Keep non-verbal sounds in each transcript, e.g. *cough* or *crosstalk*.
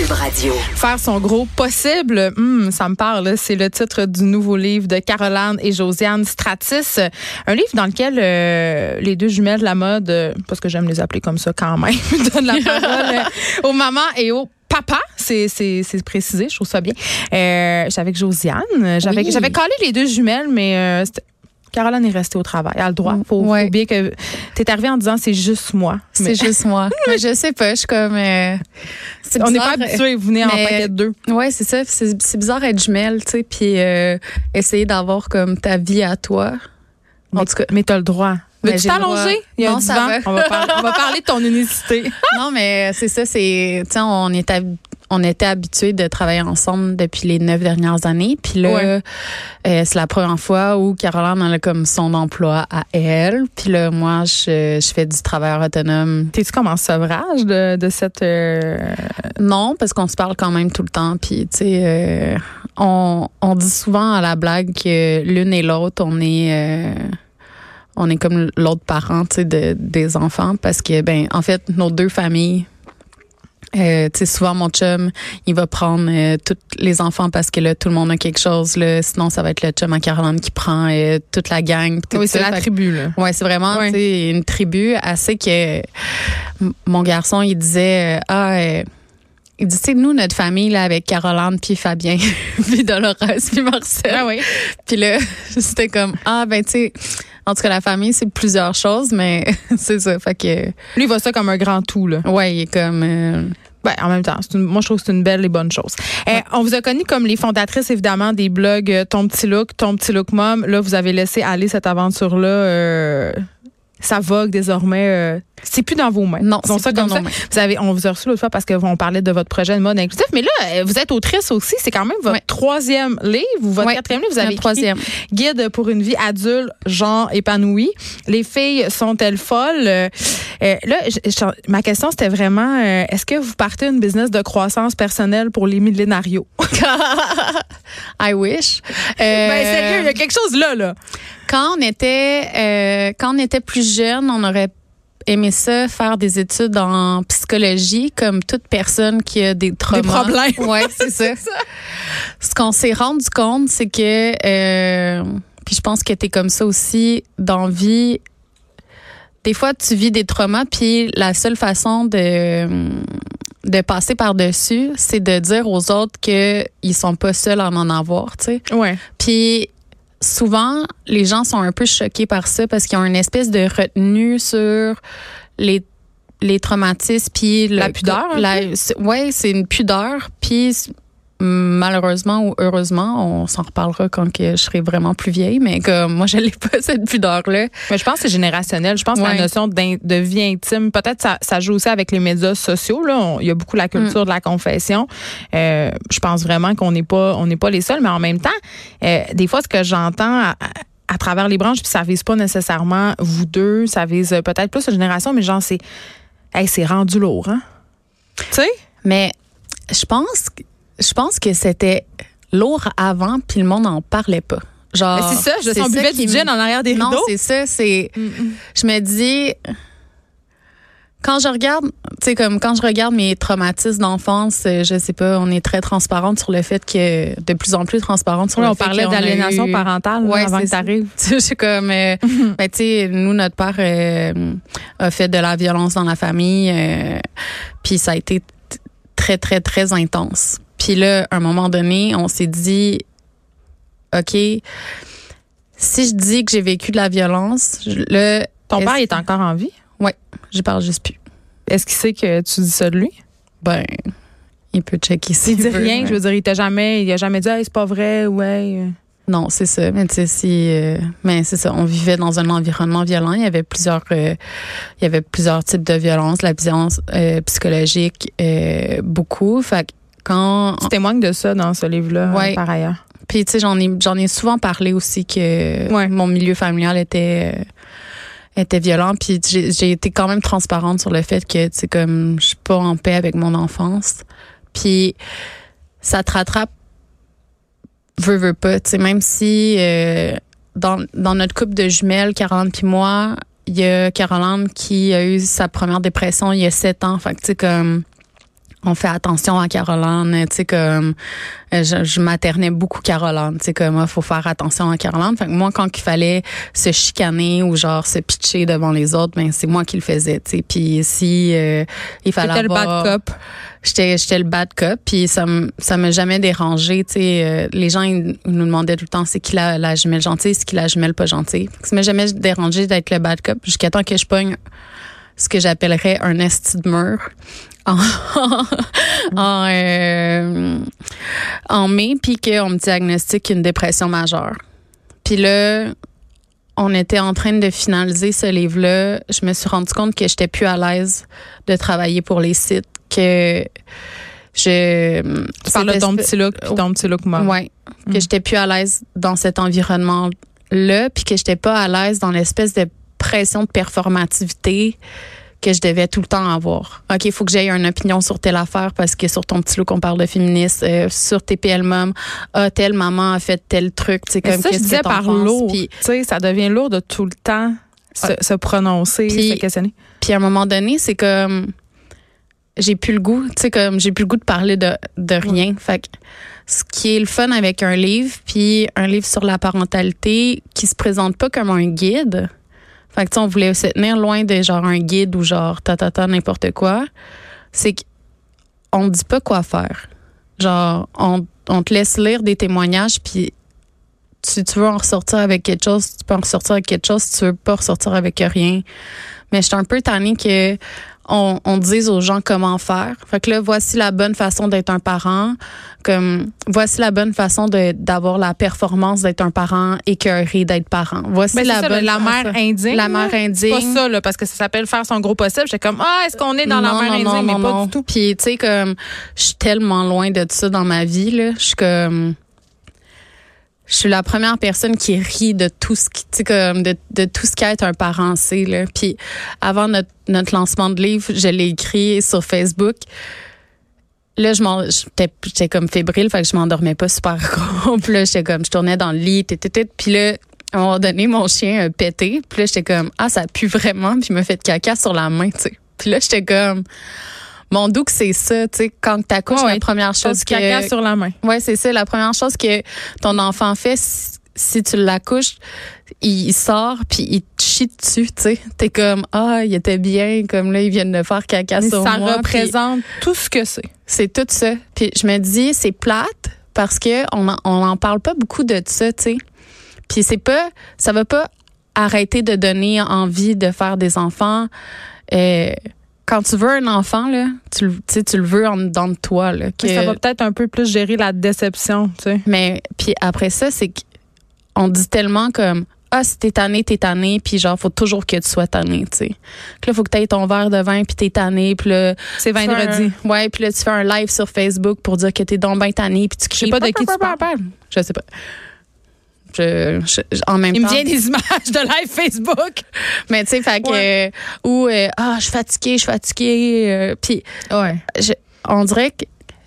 Cube Radio. Faire son gros possible, hmm, ça me parle. C'est le titre du nouveau livre de Caroline et Josiane Stratis. Un livre dans lequel euh, les deux jumelles de la mode, euh, parce que j'aime les appeler comme ça quand même, *laughs* donnent la parole euh, aux mamans et aux papa, c'est précisé, je trouve ça bien. Euh, j'avais avec Josiane, j'avais Oui. j'avais collé les deux jumelles, mais euh, Caroline est restée au travail. Elle a le droit. Faut, Ouais. faut bien que t'es arrivée en disant c'est juste moi. Mais C'est juste moi. *laughs* Mais je sais pas, je suis comme. euh, c'est on n'est pas habitué, vous venez en paquet de deux. Ouais, c'est ça. C'est bizarre être jumelle, tu sais, puis euh, essayer d'avoir comme ta vie à toi. En Mais, tout cas, mais t'as le droit. Mais Veux-tu t'allonger? Il y a Non, un ça va. On va, parler, on va parler de ton unicité. *laughs* non, mais c'est ça. C'est, tu on est on était habitués de travailler ensemble depuis les neuf dernières années. Puis là, Ouais. euh, c'est la première fois où Caroline elle a comme son emploi à elle. Puis là, moi, je, je fais du travailleur autonome. T'es-tu comme en sevrage de, de cette. euh, Non, parce qu'on se parle quand même tout le temps. Puis, tu sais, euh, on, on dit souvent à la blague que l'une et l'autre, on est. on est comme l'autre parent, de, des enfants, parce que, ben, en fait, nos deux familles, euh, tu sais, souvent mon chum, il va prendre euh, tous les enfants parce que là, tout le monde a quelque chose. Là, sinon, ça va être le chum à Caroline qui prend euh, toute la gang. tout Oui, c'est la Fait tribu, là. Ouais, c'est vraiment sais, une tribu assez que mon garçon il disait euh, ah euh, il dit tu nous notre famille là avec Caroline puis Fabien *laughs* puis Dolores puis Marcel. Ah oui. Puis là *laughs* c'était comme ah ben tu sais en tout cas la famille c'est plusieurs choses mais *laughs* c'est ça fait que Lui, il voit ça comme un grand tout, là. ouais il est comme euh, Ben, en même temps, une- moi, je trouve que c'est une belle et bonne chose. Euh, on vous a connu comme les fondatrices, évidemment, des blogs euh, Ton Petit Look, Ton Petit Look Mom. Là, vous avez laissé aller cette aventure-là. euh, ça vogue désormais. euh, c'est plus dans vos mains. non c'est ça plus dans ça. nos mains. Vous avez, on vous a reçu l'autre fois parce qu'on parlait de votre projet de mode inclusif. Mais là, euh, vous êtes autrice aussi. C'est quand même votre troisième livre ou votre quatrième livre. Vous avez troisième Guide pour une vie adulte, genre épanoui. Les filles sont-elles folles? Euh, là, je- je- ma question, c'était vraiment, euh, est-ce que vous partez une business de croissance personnelle pour les millénarios? *laughs* I wish ben, Euh, sérieux, il y a quelque chose là, là. Quand on était quand on était plus jeune, on aurait aimé ça faire des études en psychologie comme toute personne qui a des traumas. problèmes. *laughs* Ouais, *laughs* c'est ça. Ce qu'on s'est rendu compte, c'est que euh, puis je pense que tu es comme ça aussi dans la vie. Des fois, tu vis des traumas, puis la seule façon de de passer par-dessus, c'est de dire aux autres qu'ils sont pas seuls à en avoir, tu sais. Ouais. Puis souvent, les gens sont un peu choqués par ça parce qu'ils ont une espèce de retenue sur les les traumatismes puis le- La pudeur, la- c'est- ouais, c'est une pudeur puis malheureusement ou heureusement, on s'en reparlera quand que je serai vraiment plus vieille, mais comme moi je l'ai pas *laughs* cette pudeur là. Mais je pense que c'est générationnel. Je pense que la notion de vie intime, peut-être ça, ça joue aussi avec les médias sociaux. Là. On- il y a beaucoup la culture de la confession. Euh, je pense vraiment qu'on n'est pas, on n'est pas les seuls, mais en même temps, euh, des fois, ce que j'entends à, à travers les branches, puis ça vise pas nécessairement vous deux, ça vise peut-être plus la génération, mais genre, c'est, hey, c'est rendu lourd, hein? Tu sais? Mais je pense que- je pense que c'était lourd avant puis le monde n'en parlait pas. Genre Mais c'est ça, je sens buvait du gin en arrière des Non, rideaux. c'est ça, c'est je me dis quand je regarde, tu sais comme quand je regarde mes traumatismes d'enfance, euh, je sais pas, on est très transparente sur le fait que de plus en plus transparente sur Oui, le on fait parlait d'aliénation eu- parentale Ouais, avant que ça. t'arrives. *laughs* Tu sais, je suis comme euh, ben, tu sais nous notre père euh, a fait de la violence dans la famille euh, puis ça a été très très très intense. Puis là à un moment donné, on s'est dit OK, si je dis que j'ai vécu de la violence, là Ton père est encore en vie? je parle juste plus. Est-ce qu'il sait que tu dis ça de lui? Ben, il peut checker s'il Il dit veut, rien, mais- je veux dire, il t'a jamais, il a jamais dit, hey, c'est pas vrai, ouais. Non, c'est ça. Mais tu sais, si, euh, mais c'est ça. On vivait dans un environnement violent. Il y avait plusieurs, euh, il y avait plusieurs types de violence. La violence euh, psychologique, beaucoup. Fait que quand, Tu témoignes de ça dans ce livre-là, Ouais. euh, par ailleurs. puis tu sais, j'en ai, j'en ai souvent parlé aussi que Ouais. mon milieu familial était. euh, était violent puis j'ai été quand même transparente sur le fait que tu sais comme je suis pas en paix avec mon enfance puis ça te rattrape veut veut pas tu sais même si euh, dans dans notre couple de jumelles Caroline puis moi il y a Caroline qui a eu sa première dépression il y a sept ans fait que tu sais comme on fait attention à Caroline, tu sais comme euh, je, je maternais beaucoup Caroline, tu sais comme il faut faire attention à Caroline. Fait que moi quand il fallait se chicaner ou genre se pitcher devant les autres, ben c'est moi qui le faisais, tu sais. Puis si euh, il fallait avoir, le bad cop. J'étais j'étais le bad cop, puis ça me ça m'a jamais dérangé, tu sais. Euh, les gens ils nous demandaient tout le temps c'est qui la, la jumelle gentille, c'est qui la jumelle pas gentille. Ça m'a jamais dérangé d'être le bad cop jusqu'à temps que je pogne ce que j'appellerais un esti de mur en, *laughs* en, euh, en mai, puis qu'on me diagnostique une dépression majeure. Puis là, on était en train de finaliser ce livre-là. Je me suis rendu compte que j'étais plus à l'aise de travailler pour les sites, que je. Tu parles de ton petit look, puis ton petit look moi. Ouais, que mm. j'étais plus à l'aise dans cet environnement-là, puis que j'étais pas à l'aise dans l'espèce de pression de performativité que je devais tout le temps avoir. OK, il faut que j'aie une opinion sur telle affaire parce que sur ton petit look, on parle de féministe. Euh, sur TPL Mom, ah, telle maman a fait tel truc. Tu sais, comme ça, je disais par lourd. Tu sais, ça devient lourd de tout le temps se, se prononcer, puis, se questionner. Puis à un moment donné, c'est comme j'ai plus le goût, tu sais comme j'ai plus le goût de parler de, de rien. Fait que ce qui est le fun avec un livre, puis un livre sur la parentalité qui se présente pas comme un guide, fait que, on voulait se tenir loin de genre un guide ou genre ta ta ta n'importe quoi. C'est qu'on dit pas quoi faire. Genre, on, on te laisse lire des témoignages, puis si tu veux en ressortir avec quelque chose, tu peux en ressortir avec quelque chose. Si tu veux pas ressortir avec rien. Mais je suis un peu tannée que on, on dise aux gens comment faire. Fait que là, voici la bonne façon d'être un parent. Comme voici la bonne façon d'avoir la performance d'être un parent écœuré d'être parent. Voici Mais la ça, bonne la mère indigne. La mère indigne. C'est pas ça là parce que ça s'appelle faire son gros possible. J'étais comme ah est-ce qu'on est dans non, la mère indigne? non, mais pas du tout. Puis tu sais comme je suis tellement loin de ça dans ma vie là, je suis comme je suis la première personne qui rit de tout ce qui, tu comme de, de tout ce qu'être un parent, c'est là. Puis avant notre, notre lancement de livre, je l'ai écrit sur Facebook. Là, je m'en, j'étais, comme fébrile, fait que je m'endormais pas super *laughs* gros. Puis là, j'étais comme, je tournais dans le lit, tit, tit, tit. Puis là, à un moment donné, mon chien a pété. Puis là, j'étais comme, ah, ça pue vraiment. Puis il m'a fait caca sur la main, tu sais. Puis là, j'étais comme, mon doux c'est ça, tu sais, quand t'accouches, Ouais, la première chose que caca sur la main. Ouais, c'est ça. La première chose que ton enfant fait, si, tu l'accouches, il, sort puis il te chie dessus, tu sais. T'es comme ah, il était bien, comme là ils viennent de faire caca Mais sur ça moi. puis représente tout ce que c'est. C'est tout ça. Puis je me dis c'est plate parce que on en, on en parle pas beaucoup de ça, tu sais. Puis c'est pas, ça va pas arrêter de donner envie de faire des enfants. Euh, quand tu veux un enfant là, tu, le- tu le veux en dedans de toi là. que- ça va peut-être un peu plus gérer la déception, tu sais. mais puis après ça, c'est qu'on dit tellement comme ah si t'es tanné, t'es tanné, puis genre faut toujours que tu sois tanné, tu sais. Là faut que t'aies ton verre de vin, puis t'es tanné, puis là C'est vendredi. un- ouais, puis là tu fais un live sur Facebook pour dire que t'es donc bien tanné, puis tu Je sais cries. pas de qui tu parles. Je sais pas. Je, je- je- en même Il me vient des images de live Facebook. Mais tu sais, fait que euh, ou euh, ah je suis fatiguée, je suis fatiguée, euh, puis Ouais. je- on dirait que,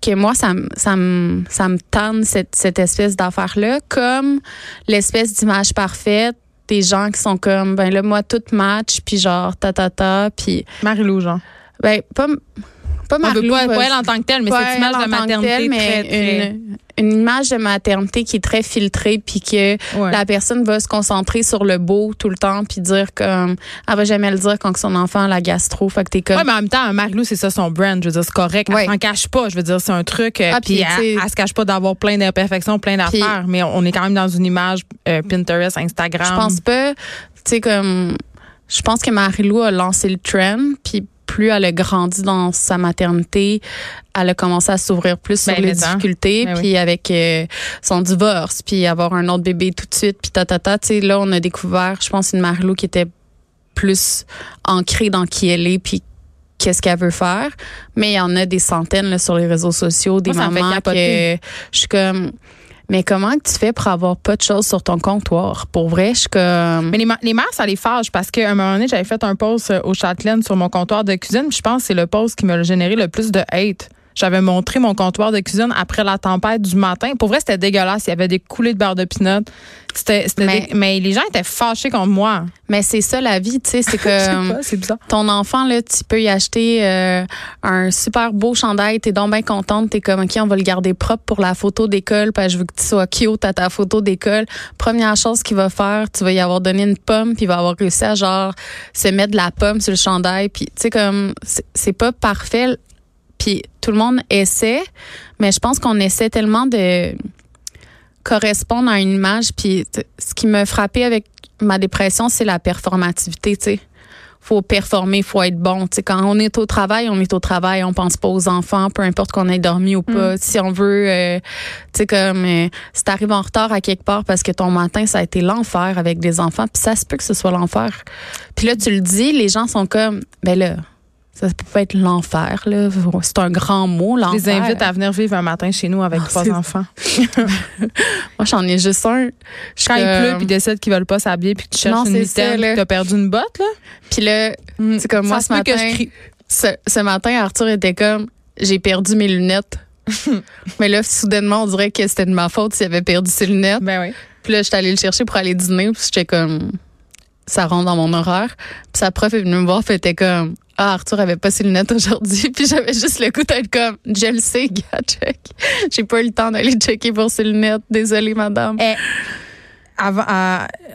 que moi, ça, me- ça, me, ça me tanne cette, cette espèce d'affaire-là, comme l'espèce d'image parfaite des gens qui sont comme, ben là, moi, tout match, puis genre, ta, ta, ta, puis, Marie-Lou, genre. ben, pas, pas On veut Marie-Lou, pas, elle en tant que telle, mais cette image de maternité telle, mais très, très... Une, une image de maternité qui est très filtrée, puis que Ouais. la personne va se concentrer sur le beau tout le temps, puis dire comme, elle va jamais le dire quand son enfant a la gastro, fait que t'es comme, Ouais, mais en même temps, Marie-Lou, c'est ça son brand. Je veux dire, c'est correct. Elle s'en cache pas. Je veux dire, c'est un truc. euh, Ah, puis elle, elle se cache pas d'avoir plein d'imperfections, plein d'affaires. Mais on est quand même dans une image euh, Pinterest, Instagram. Je pense pas, tu sais, comme, je pense que Marie-Lou a lancé le trend, puis plus elle a grandi dans sa maternité, elle a commencé à s'ouvrir plus sur Ben, les difficultés, Ben puis avec euh, son divorce, puis avoir un autre bébé tout de suite, puis ta ta ta, tu sais, là on a découvert, je pense, une Marie-Lou qui était plus ancrée dans qui elle est, puis qu'est-ce qu'elle veut faire. Mais il y en a des centaines là, sur les réseaux sociaux, des Moi, mamans que je suis comme mais comment que tu fais pour avoir pas de choses sur ton comptoir? Pour vrai, je suis comme. Mais les, les mères, ça les fâche parce qu'à un moment donné, j'avais fait un post euh, au Châtelaine sur mon comptoir de cuisine. Je pense que c'est le post qui m'a généré le plus de hate. J'avais montré mon comptoir de cuisine après la tempête du matin. Pour vrai, c'était dégueulasse. Il y avait des coulées de beurre de pinot. C'était, mais, mais, les gens étaient fâchés contre moi. Mais c'est ça la vie, tu sais, c'est *laughs* que c'est bizarre. ton enfant là, tu peux y acheter euh, un super beau chandail, t'es donc bien contente, t'es comme ok, on va le garder propre pour la photo d'école, parce que je veux que tu sois cute à ta photo d'école. Première chose qu'il va faire, tu vas y avoir donné une pomme, puis il va avoir réussi à genre se mettre de la pomme sur le chandail, puis tu sais comme c'est pas parfait, puis tout le monde essaie, mais je pense qu'on essaie tellement de correspondre à une image. Puis ce qui me frappait avec ma dépression, c'est la performativité, tu sais. Faut performer, faut être bon. Tu sais, quand on est au travail, on est au travail, on pense pas aux enfants, peu importe qu'on ait dormi ou pas. Mm. Si on veut, euh, tu sais, comme euh, si t'arrives en retard à quelque part parce que ton matin, ça a été l'enfer avec des enfants, puis ça se peut que ce soit l'enfer. Puis là, tu le dis, les gens sont comme, ben là, ça peut pas être l'enfer, là. C'est un grand mot, l'enfer. Je les invite à venir vivre un matin chez nous avec ah, trois enfants. *laughs* Moi, j'en ai juste un. Quand il pleut, puis décide qu'ils veulent pas s'habiller, puis tu cherches une mitaine, tu as perdu une botte, là. Puis là, mm. c'est comme moi, ce matin, ce, ce matin, Arthur était comme, j'ai perdu mes lunettes. *laughs* Mais là, soudainement, on dirait que c'était de ma faute s'il avait perdu ses lunettes. Ben oui. Puis là, j'étais allée le chercher pour aller dîner, puis j'étais comme, ça rentre dans mon horaire. Puis sa prof est venue me voir, fait était comme, ah, Arthur avait pas ses lunettes aujourd'hui, *laughs* puis j'avais juste le coup d'être comme, je le sais, gars, check. J'ai pas eu le temps d'aller checker pour ses lunettes. Désolée, madame. Eh, avant,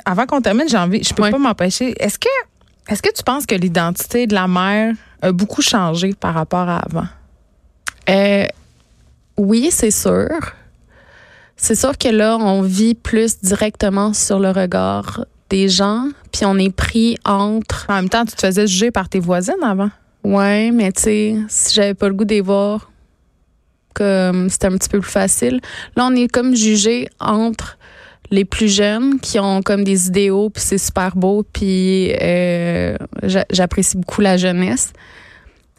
avant qu'on termine, j'ai envie, je peux pas m'empêcher. Est-ce que, est-ce que tu penses que l'identité de la mère a beaucoup changé par rapport à avant? Euh, oui, c'est sûr. C'est sûr que là, on vit plus directement sur le regard des gens, puis on est pris entre. En même temps, tu te faisais juger par tes voisines avant. Ouais, mais tu sais, si j'avais pas le goût de voir, comme c'était un petit peu plus facile. Là, on est comme jugé entre les plus jeunes qui ont comme des idéaux, puis c'est super beau, puis euh, j'apprécie beaucoup la jeunesse.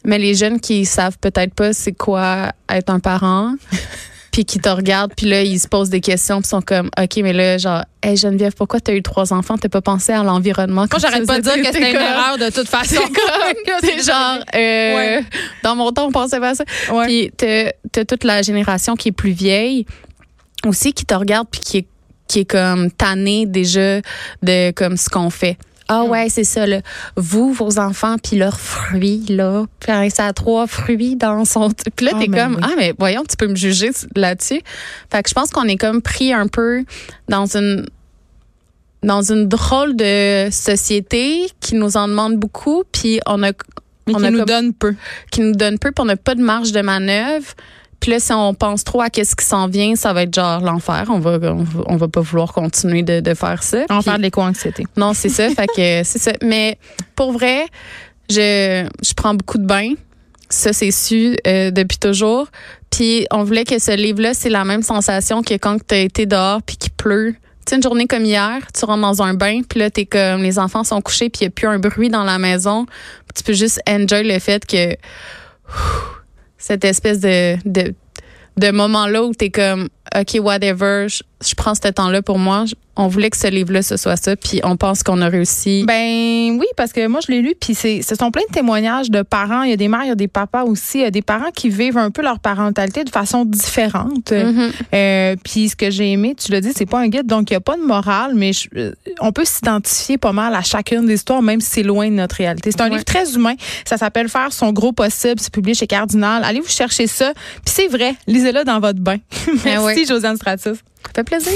Mais les jeunes qui savent peut-être pas c'est quoi être un parent, *laughs* puis qui te regardent, puis là, ils se posent des questions, puis sont comme, OK, mais là, genre, hey Geneviève, pourquoi tu as eu trois enfants? T'as pas pensé à l'environnement? Moi, j'arrête pas de dire que c'était une erreur de toute *laughs* façon. *laughs* C'est genre, euh, dans mon temps, on pensait pas à ça. Puis t'as as toute la génération qui est plus vieille aussi, qui te regarde, puis qui est, qui est comme tannée déjà de comme ce qu'on fait. Ah ouais, c'est ça. Là. Vous, vos enfants, puis leurs fruits, là. Puis ça a trois fruits dans son... Puis là, ah, t'es comme, ah, mais voyons, tu peux me juger là-dessus. Fait que je pense qu'on est comme pris un peu dans une dans une drôle de société qui nous en demande beaucoup, puis on a... Mais qui nous donne peu. Qui nous donne peu, puis on n'a pas de marge de manœuvre. Puis là, si on pense trop à qu'est-ce qui s'en vient, ça va être genre l'enfer. On va, on, va pas vouloir continuer de, de faire ça. On faire de l'éco-anxiété. Non, c'est ça. fait que *laughs* c'est ça. Mais pour vrai, je, je prends beaucoup de bains. Ça, c'est su euh, depuis toujours. Puis on voulait que ce livre-là, c'est la même sensation que quand tu as été dehors puis qu'il pleut. Tu sais, une journée comme hier, tu rentres dans un bain, puis là, t'es comme, les enfants sont couchés, puis il n'y a plus un bruit dans la maison. tu peux juste enjoy le fait que cette espèce de, de, de moment-là où tu comme, OK, whatever, je, je prends ce temps-là pour moi on voulait que ce livre-là, ce soit ça, puis on pense qu'on a réussi. Ben oui, parce que moi, je l'ai lu, puis ce sont plein de témoignages de parents. Il y a des mères, il y a des papas aussi. Il y a des parents qui vivent un peu leur parentalité de façon différente. Mm-hmm. euh, puis ce que j'ai aimé, tu l'as dit, c'est pas un guide, donc il n'y a pas de morale, mais euh, on peut s'identifier pas mal à chacune des histoires, même si c'est loin de notre réalité. C'est un livre très humain. Ça s'appelle Faire son gros possible. C'est publié chez Cardinal. Allez vous chercher ça. Puis c'est vrai, lisez-le dans votre bain. *laughs* Ben Josiane Stratus. Ça fait plaisir.